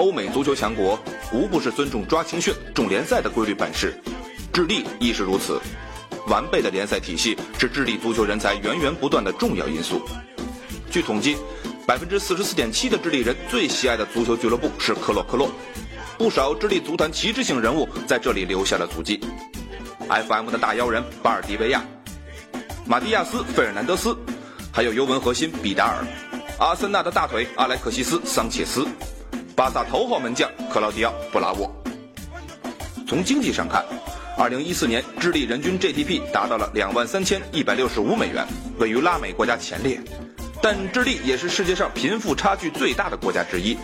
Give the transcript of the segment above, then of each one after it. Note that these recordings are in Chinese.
欧美足球强国无不是尊重抓青训、重联赛的规律办事，智利亦是如此。完备的联赛体系是智利足球人才源源不断的重要因素。据统计，百分之四十四点七的智利人最喜爱的足球俱乐部是克洛克洛，不少智利足坛旗帜性人物在这里留下了足迹。FM 的大妖人巴尔迪维亚、马蒂亚斯·费尔南德斯，还有尤文核心比达尔、阿森纳的大腿阿莱克西斯·桑切斯。巴萨头号门将克劳迪奥·布拉沃。从经济上看，2014年智利人均 GDP 达到了2万3165美元，位于拉美国家前列。但智利也是世界上贫富差距最大的国家之一，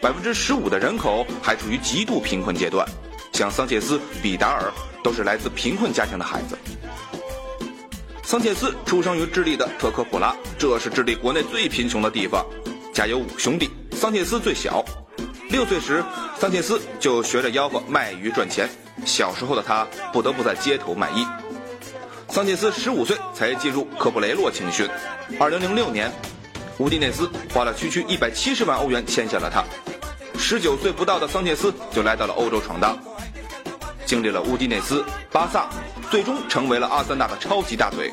百分之十五的人口还处于极度贫困阶段。像桑切斯、比达尔都是来自贫困家庭的孩子。桑切斯出生于智利的特科普拉，这是智利国内最贫穷的地方。家有五兄弟，桑切斯最小。六岁时，桑切斯就学着吆喝卖鱼赚钱。小时候的他不得不在街头卖艺。桑切斯十五岁才进入科布雷洛青训。二零零六年，乌迪内斯花了区区一百七十万欧元签下了他。十九岁不到的桑切斯就来到了欧洲闯荡，经历了乌迪内斯、巴萨，最终成为了阿森纳的超级大腿。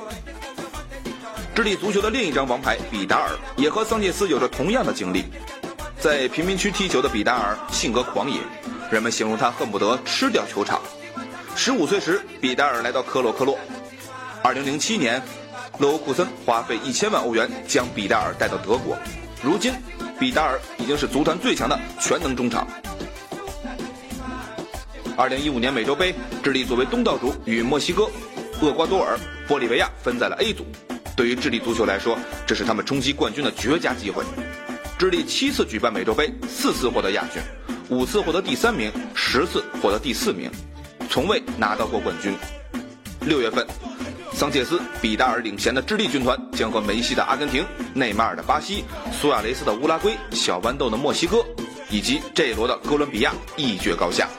智利足球的另一张王牌比达尔也和桑切斯有着同样的经历。在贫民区踢球的比达尔性格狂野，人们形容他恨不得吃掉球场。十五岁时，比达尔来到科洛克洛。二零零七年，勒沃库森花费一千万欧元将比达尔带到德国。如今，比达尔已经是足坛最强的全能中场。二零一五年美洲杯，智利作为东道主与墨西哥、厄瓜多尔、玻利维亚分在了 A 组。对于智利足球来说，这是他们冲击冠军的绝佳机会。智利七次举办美洲杯，四次获得亚军，五次获得第三名，十次获得第四名，从未拿到过冠军。六月份，桑切斯、比达尔领衔的智利军团将和梅西的阿根廷、内马尔的巴西、苏亚雷斯的乌拉圭、小豌豆的墨西哥，以及这一罗的哥伦比亚一决高下。